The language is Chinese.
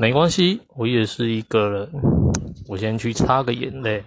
没关系我也是一个人。我先去擦个眼泪。